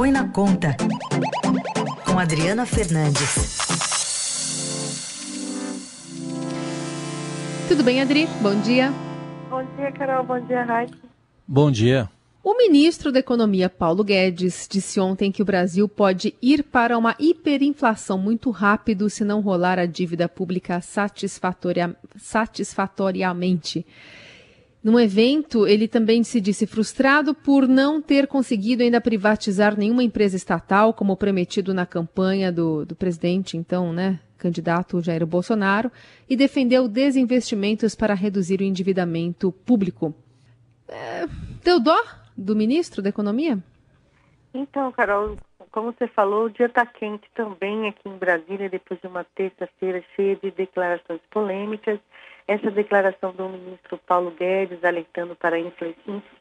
Põe na Conta, com Adriana Fernandes. Tudo bem, Adri? Bom dia. Bom dia, Carol. Bom dia, Raik. Bom dia. O ministro da Economia, Paulo Guedes, disse ontem que o Brasil pode ir para uma hiperinflação muito rápido se não rolar a dívida pública satisfatoria, satisfatoriamente. Num evento, ele também se disse frustrado por não ter conseguido ainda privatizar nenhuma empresa estatal, como prometido na campanha do, do presidente, então, né, candidato Jair Bolsonaro, e defendeu desinvestimentos para reduzir o endividamento público. É, deu dó do ministro da Economia? Então, Carol, como você falou, o dia está quente também aqui em Brasília, depois de uma terça-feira cheia de declarações polêmicas. Essa declaração do ministro Paulo Guedes alertando para a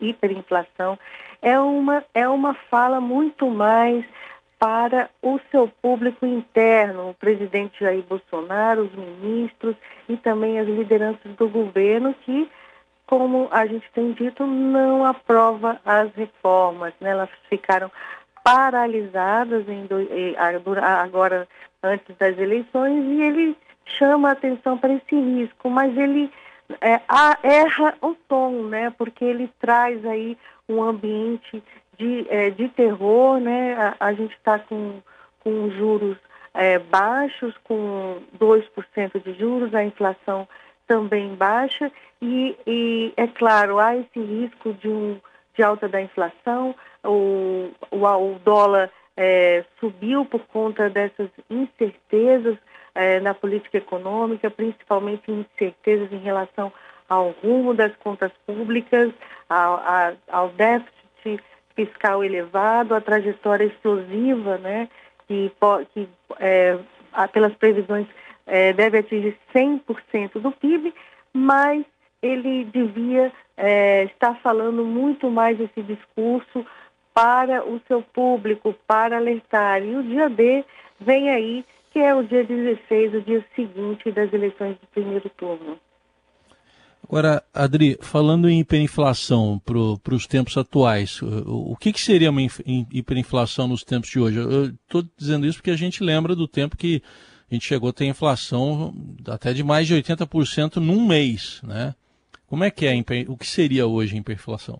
hiperinflação é uma, é uma fala muito mais para o seu público interno, o presidente Jair Bolsonaro, os ministros e também as lideranças do governo que como a gente tem dito, não aprova as reformas. Né? Elas ficaram paralisadas em, agora antes das eleições e ele chama a atenção para esse risco, mas ele é, erra o tom, né? Porque ele traz aí um ambiente de, é, de terror, né? A, a gente está com, com juros é, baixos, com 2% de juros, a inflação também baixa e, e, é claro, há esse risco de, um, de alta da inflação, o, o, o dólar é, subiu por conta dessas incertezas é, na política econômica, principalmente incertezas em relação ao rumo das contas públicas, ao, a, ao déficit fiscal elevado, a trajetória explosiva, né, que, que é, pelas previsões é, deve atingir 100% do PIB, mas ele devia é, estar falando muito mais esse discurso para o seu público, para alertar. E o dia D vem aí, que é o dia 16, o dia seguinte das eleições de primeiro turno. Agora, Adri, falando em hiperinflação para os tempos atuais, o, o que, que, seria uma hiperinflação nos tempos de hoje? Eu estou dizendo isso porque a gente lembra do tempo que a gente chegou a ter inflação até de mais de 80% num mês, né? Como é que é, o que seria hoje a hiperinflação?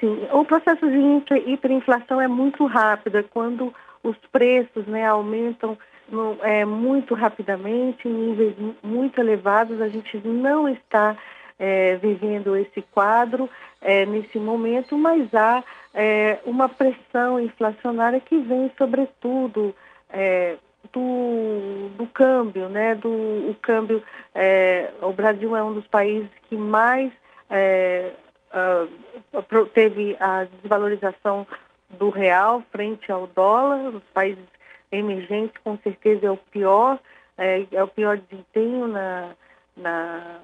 Sim, o processo de hiperinflação é muito rápido, é quando os preços né, aumentam no, é, muito rapidamente, em níveis muito elevados, a gente não está é, vivendo esse quadro é, nesse momento, mas há é, uma pressão inflacionária que vem sobretudo é, do, do câmbio, né? Do o câmbio, é, o Brasil é um dos países que mais é, uh, teve a desvalorização do real frente ao dólar. Os países emergentes, com certeza, é o pior, é, é o pior desempenho na, na,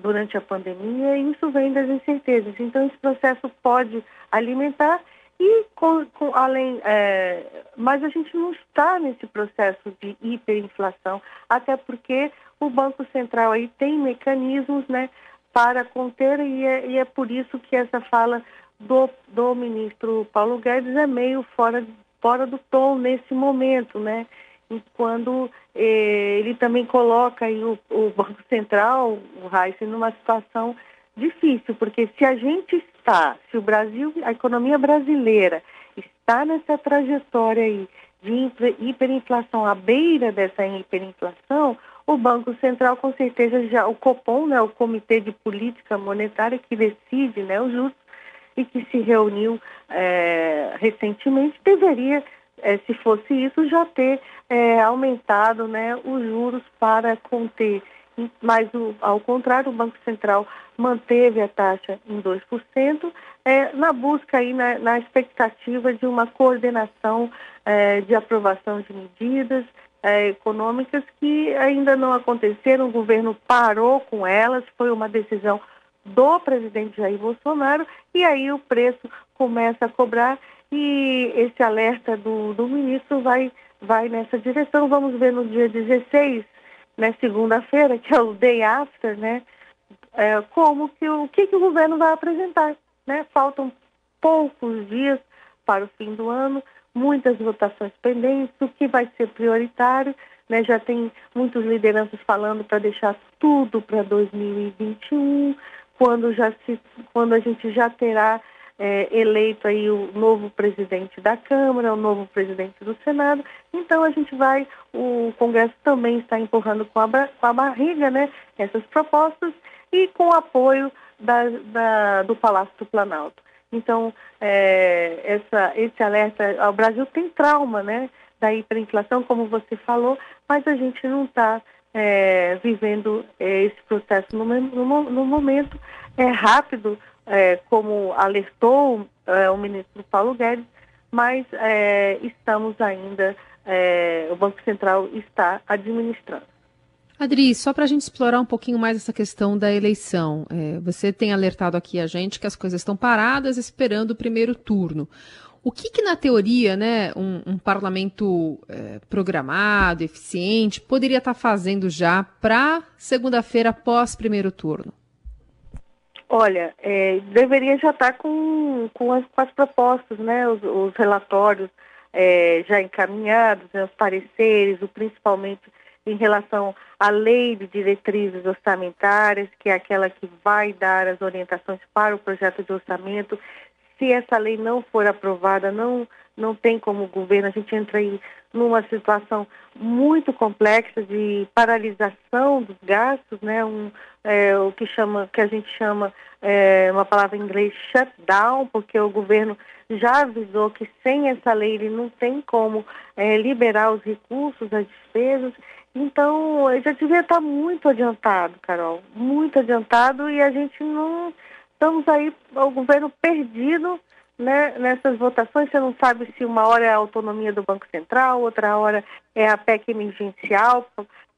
durante a pandemia. E isso vem das incertezas. Então, esse processo pode alimentar e com, com, além, é, mas a gente não está nesse processo de hiperinflação, até porque o Banco Central aí tem mecanismos, né, para conter e é, e é por isso que essa fala do, do ministro Paulo Guedes é meio fora, fora do tom nesse momento, né? E quando eh, ele também coloca aí o, o Banco Central, o Reis, numa situação difícil, porque se a gente está, se o Brasil, a economia brasileira está nessa trajetória aí de hiperinflação, à beira dessa hiperinflação, o Banco Central com certeza já, o Copom, né, o Comitê de Política Monetária que decide né, o juros e que se reuniu é, recentemente, deveria, é, se fosse isso, já ter é, aumentado né, os juros para conter mas ao contrário, o Banco Central manteve a taxa em 2%, é, na busca aí, na, na, expectativa de uma coordenação é, de aprovação de medidas é, econômicas que ainda não aconteceram, o governo parou com elas, foi uma decisão do presidente Jair Bolsonaro, e aí o preço começa a cobrar e esse alerta do, do ministro vai, vai nessa direção. Vamos ver no dia 16 né, segunda-feira, que é o day after, né, é, como que o que, que o governo vai apresentar. Né? Faltam poucos dias para o fim do ano, muitas votações pendentes, o que vai ser prioritário, né? já tem muitas lideranças falando para deixar tudo para 2021, quando, já se, quando a gente já terá é, eleito aí o novo presidente da Câmara, o novo presidente do Senado. Então a gente vai, o Congresso também está empurrando com a, com a barriga, né, essas propostas e com o apoio da, da, do Palácio do Planalto. Então, é, essa, esse alerta, o Brasil tem trauma, né, da hiperinflação, como você falou, mas a gente não está é, vivendo é, esse processo no, no, no momento é rápido, é, como alertou é, o ministro Paulo Guedes, mas é, estamos ainda, é, o Banco Central está administrando. Adri, só para a gente explorar um pouquinho mais essa questão da eleição, é, você tem alertado aqui a gente que as coisas estão paradas esperando o primeiro turno. O que, que na teoria, né, um, um parlamento é, programado, eficiente, poderia estar tá fazendo já para segunda-feira após primeiro turno? Olha, é, deveria já estar tá com, com, as, com as propostas, né, os, os relatórios é, já encaminhados, né, os pareceres, o, principalmente em relação à lei de diretrizes orçamentárias, que é aquela que vai dar as orientações para o projeto de orçamento. Se essa lei não for aprovada, não, não tem como o governo, a gente entra aí numa situação muito complexa de paralisação dos gastos, né? Um, é, o que chama, que a gente chama é, uma palavra em inglês shutdown, porque o governo já avisou que sem essa lei ele não tem como é, liberar os recursos, as despesas. Então, já devia estar muito adiantado, Carol, muito adiantado, e a gente não estamos aí, o governo perdido né, nessas votações, você não sabe se uma hora é a autonomia do Banco Central, outra hora é a PEC emergencial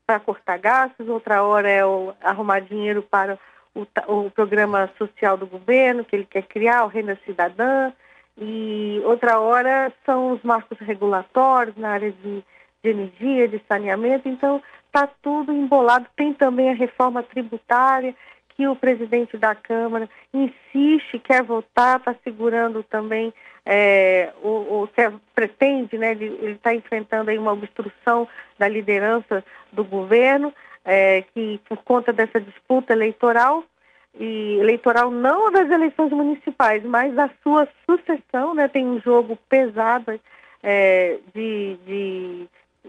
para cortar gastos, outra hora é o, arrumar dinheiro para o, o, programa social do governo que ele quer criar, o Renda Cidadã, e outra hora são os marcos regulatórios na área de, de energia, de saneamento, então está tudo embolado. Tem também a reforma tributária, que o presidente da Câmara insiste, quer votar, está segurando também, é, o, o quer, pretende, né, ele está enfrentando aí uma obstrução da liderança do governo, é, que por conta dessa disputa eleitoral, e eleitoral não das eleições municipais, mas da sua sucessão, né, tem um jogo pesado é, de, de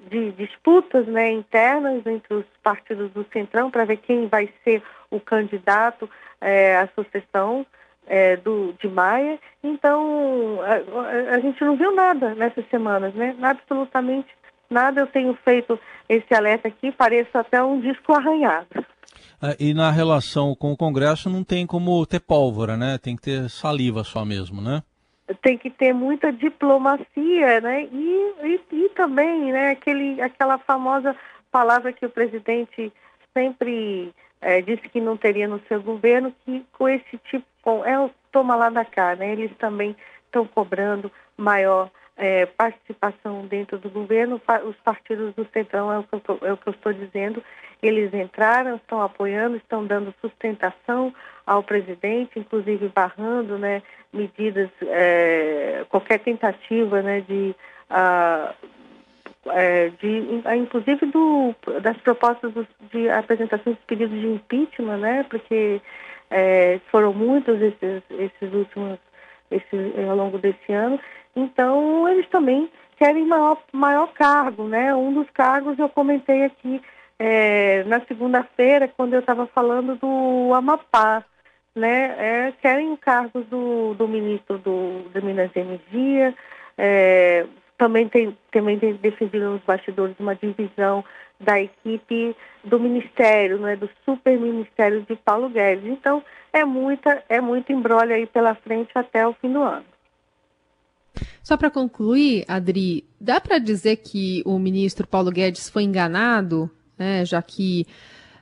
de disputas né, internas entre os partidos do Centrão para ver quem vai ser o candidato é, à sucessão é, do, de Maia. Então, a, a, gente não viu nada nessas semanas, né? Absolutamente nada. Eu tenho feito esse alerta aqui, pareço até um disco arranhado. É, e na relação com o Congresso não tem como ter pólvora, né? Tem que ter saliva só mesmo, né? Tem que ter muita diplomacia, né? E, e, e, também, né, aquele, aquela famosa palavra que o presidente sempre é, disse que não teria no seu governo, que com esse tipo, é o toma lá da cá, né? Eles também estão cobrando maior é, participação dentro do governo, os partidos do Centrão, é o, que eu, é o que eu estou dizendo, eles entraram, estão apoiando, estão dando sustentação ao presidente, inclusive barrando né, medidas, é, qualquer tentativa né, de, é, de inclusive do, das propostas de apresentação de pedidos de impeachment, né, porque é, foram muitos esses, esses últimos, esses, ao longo desse ano, então, eles também querem maior, maior cargo, né? Um dos cargos eu comentei aqui é, na segunda-feira, quando eu estava falando do Amapá, né? É, querem o cargo do, do ministro do, de Minas e Energia, é, também tem, também tem defendido nos bastidores uma divisão da equipe do ministério, né, do super ministério de Paulo Guedes. Então, é muita, é muito embrolho aí pela frente até o fim do ano. Só para concluir, Adri, dá para dizer que o ministro Paulo Guedes foi enganado, né, já que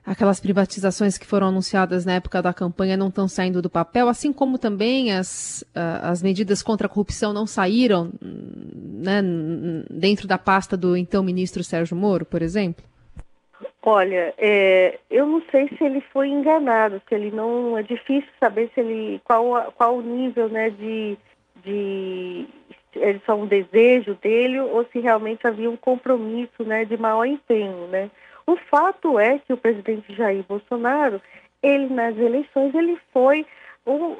aquelas privatizações que foram anunciadas na época da campanha não estão saindo do papel, assim como também as, as medidas contra a corrupção não saíram né, dentro da pasta do então ministro Sérgio Moro, por exemplo? Olha, é, eu não sei se ele foi enganado, se ele não. É difícil saber se ele qual, qual o nível né, de, de é só um desejo dele ou se realmente havia um compromisso né, de maior empenho. Né? O fato é que o presidente Jair Bolsonaro, ele nas eleições, ele foi,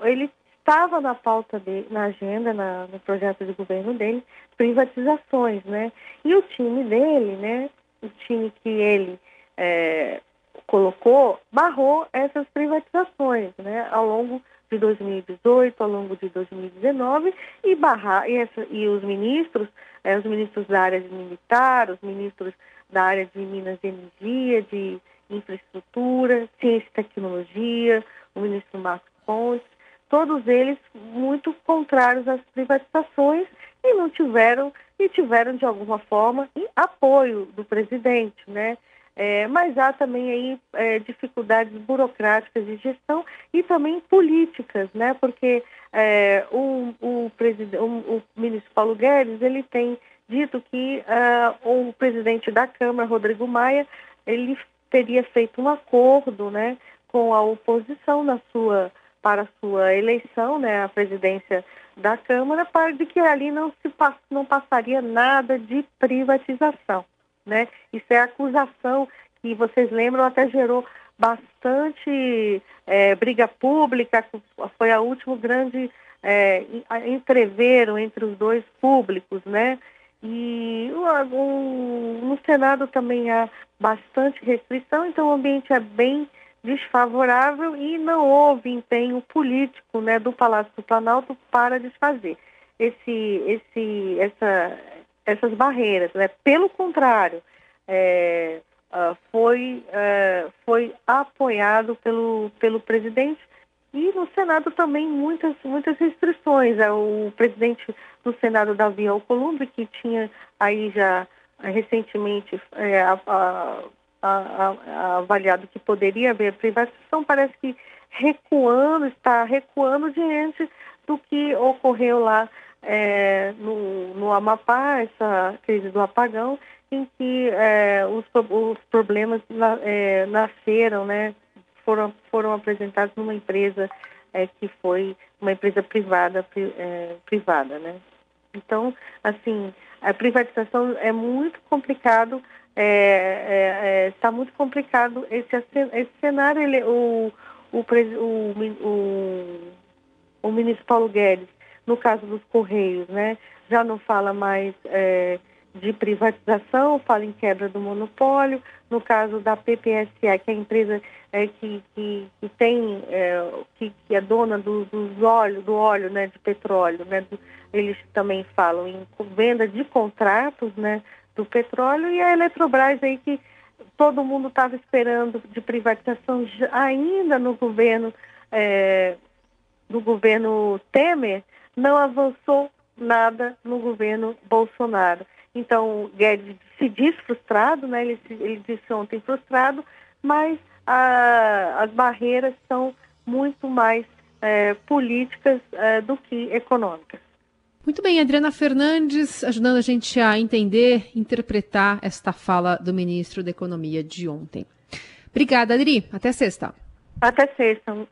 ele estava na pauta dele, na agenda, na, no projeto de governo dele, privatizações, né? E o time dele, né? O time que ele é, colocou, barrou essas privatizações, né? Ao longo de 2018, ao longo de 2019 e barrar e, essa, e os ministros, é, os ministros da área militar, os ministros da área de Minas e Energia, de infraestrutura, ciência e tecnologia, o ministro Marcos Pontes, todos eles muito contrários às privatizações e não tiveram e tiveram de alguma forma apoio do presidente, né? É, mas há também aí é, dificuldades burocráticas de gestão e também políticas, né? Porque é, o, o, o, o, ministro Paulo Guedes ele tem dito que uh, o presidente da Câmara, Rodrigo Maia, ele teria feito um acordo, né, com a oposição na sua para a sua eleição, né, a presidência da Câmara, para de que ali não se não passaria nada de privatização. Né? Isso é acusação que vocês lembram até gerou bastante é, briga pública, foi a último grande é, entreveiro entre os dois públicos, né? E no Senado também há bastante restrição, então o ambiente é bem desfavorável e não houve empenho político né, do Palácio do Planalto para desfazer esse, esse, essa, essas barreiras. Né? Pelo contrário, é, uh, foi, uh, foi apoiado pelo, pelo presidente e no Senado também muitas, muitas restrições. É, o presidente do Senado, Davi Alcolumbre, que tinha aí já recentemente é, a, a, a, avaliado que poderia haver privatização, parece que recuando, está recuando diante do que ocorreu lá é, no, no Amapá, essa crise do apagão, em que é, os, os, problemas na, é, nasceram, né, foram, foram apresentados numa empresa é, que foi uma empresa privada, pri, é, privada, né. Então, assim, a privatização é muito complicado, está é, é, muito complicado esse, esse cenário. Ele, o, o, o, o, o ministro Paulo Guedes no caso dos Correios, né, já não fala mais é, de privatização, fala em quebra do monopólio. No caso da PPSA, que é a empresa é, que, que, que, tem, é, que, que, é dona do, dos óleo, do óleo né, de petróleo, né, do, eles também falam em venda de contratos né, do petróleo e a Eletrobras aí que todo mundo estava esperando de privatização ainda no governo é, do governo Temer não avançou nada no governo Bolsonaro. Então, Guedes se diz frustrado, né? ele, ele disse ontem frustrado, mas a, as barreiras são muito mais é, políticas é, do que econômicas. Muito bem, Adriana Fernandes, ajudando a gente a entender, interpretar esta fala do ministro da Economia de ontem. Obrigada, Adri. Até sexta. Até sexta.